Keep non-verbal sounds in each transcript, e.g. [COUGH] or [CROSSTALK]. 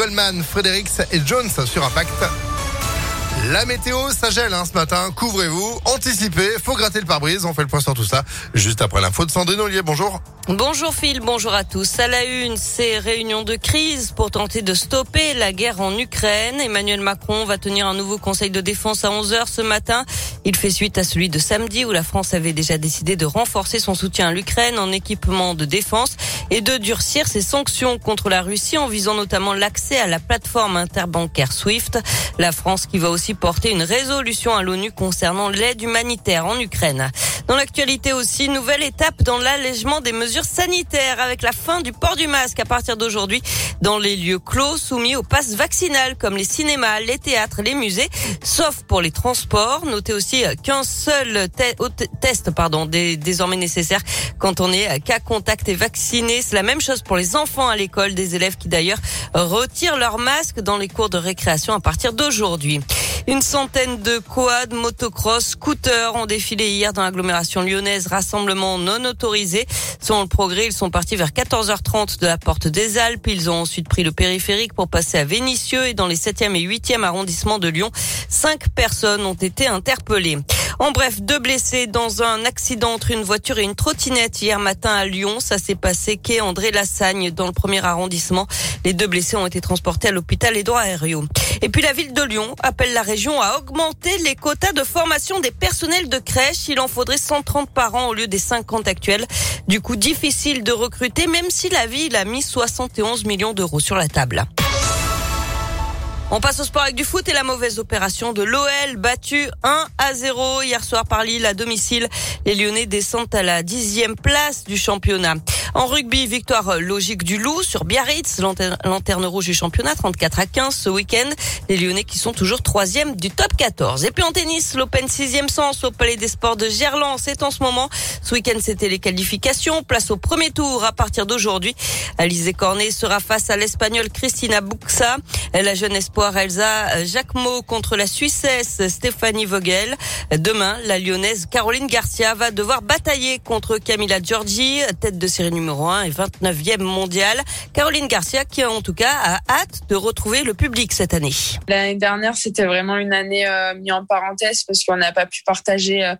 Goldman, Fredericks et Jones sur Impact. La météo, ça gèle hein, ce matin. Couvrez-vous, anticipez, faut gratter le pare-brise. On fait le point sur tout ça juste après l'info de Sandrine Ollier. Bonjour. Bonjour Phil, bonjour à tous. À la une, ces réunions de crise pour tenter de stopper la guerre en Ukraine. Emmanuel Macron va tenir un nouveau conseil de défense à 11h ce matin. Il fait suite à celui de samedi où la France avait déjà décidé de renforcer son soutien à l'Ukraine en équipement de défense et de durcir ses sanctions contre la Russie en visant notamment l'accès à la plateforme interbancaire SWIFT. La France qui va aussi porter une résolution à l'ONU concernant l'aide humanitaire en Ukraine. Dans l'actualité aussi, nouvelle étape dans l'allègement des mesures sanitaires avec la fin du port du masque à partir d'aujourd'hui dans les lieux clos soumis au pass vaccinal comme les cinémas, les théâtres, les musées, sauf pour les transports. Notez aussi qu'un seul test pardon, est désormais nécessaire quand on est cas contact et vacciné. C'est la même chose pour les enfants à l'école, des élèves qui d'ailleurs retirent leur masque dans les cours de récréation à partir d'aujourd'hui. Une centaine de quads, motocross, scooters ont défilé hier dans l'agglomération lyonnaise, rassemblement non autorisé. Selon le progrès, ils sont partis vers 14h30 de la porte des Alpes. Ils ont ensuite pris le périphérique pour passer à Vénissieux et dans les 7e et 8e arrondissements de Lyon, cinq personnes ont été interpellées. En bref, deux blessés dans un accident entre une voiture et une trottinette hier matin à Lyon. Ça s'est passé quai André Lassagne dans le premier arrondissement. Les deux blessés ont été transportés à l'hôpital Édouard Herriot. Et puis la ville de Lyon appelle la région à augmenter les quotas de formation des personnels de crèche. Il en faudrait 130 par an au lieu des 50 actuels. Du coup, difficile de recruter, même si la ville a mis 71 millions d'euros sur la table. On passe au sport avec du foot et la mauvaise opération de l'OL battu 1 à 0 hier soir par Lille à domicile. Les Lyonnais descendent à la dixième place du championnat. En rugby, victoire logique du Loup sur Biarritz, lanterne rouge du championnat, 34 à 15 ce week-end. Les Lyonnais qui sont toujours troisième du top 14. Et puis en tennis, l'Open 6 sens au Palais des Sports de Gerland, c'est en ce moment. Ce week-end, c'était les qualifications. Place au premier tour à partir d'aujourd'hui. Alizé Cornet sera face à l'Espagnole Cristina Buxa. La jeune espoir Elsa Jacquemot contre la Suissesse Stéphanie Vogel. Demain, la lyonnaise Caroline Garcia va devoir batailler contre Camila Giorgi, tête de série numéro 1 et 29e mondiale. Caroline Garcia qui en tout cas a hâte de retrouver le public cette année. L'année dernière, c'était vraiment une année euh, mise en parenthèse parce qu'on n'a pas pu partager euh,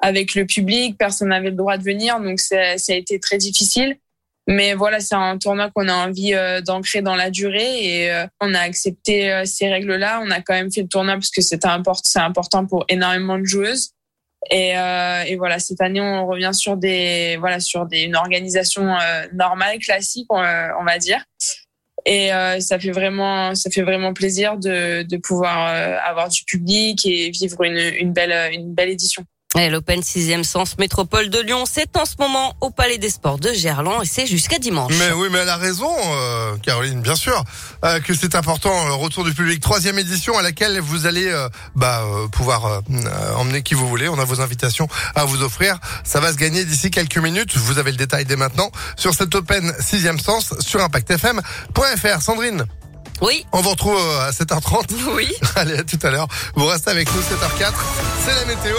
avec le public, personne n'avait le droit de venir, donc ça, a été très difficile. Mais voilà, c'est un tournoi qu'on a envie euh, d'ancrer dans la durée et euh, on a accepté ces règles-là. On a quand même fait le tournoi parce que c'est important pour énormément de joueuses. Et, et, voilà, cette année, on revient sur des, voilà, sur des, une organisation normale, classique, on, on, va dire. Et ça fait vraiment, ça fait vraiment plaisir de, de pouvoir avoir du public et vivre une, une belle, une belle édition. L'Open 6e Sens Métropole de Lyon, c'est en ce moment au Palais des Sports de Gerland et c'est jusqu'à dimanche. Mais oui, mais elle a raison, euh, Caroline, bien sûr, euh, que c'est important. Le retour du public, troisième édition à laquelle vous allez euh, bah, pouvoir emmener qui vous voulez. On a vos invitations à vous offrir. Ça va se gagner d'ici quelques minutes. Vous avez le détail dès maintenant sur cet Open 6e Sens sur ImpactFM.fr. Sandrine oui. On vous retrouve à 7h30. Oui. [LAUGHS] Allez, à tout à l'heure. Vous restez avec nous 7h04. C'est la météo.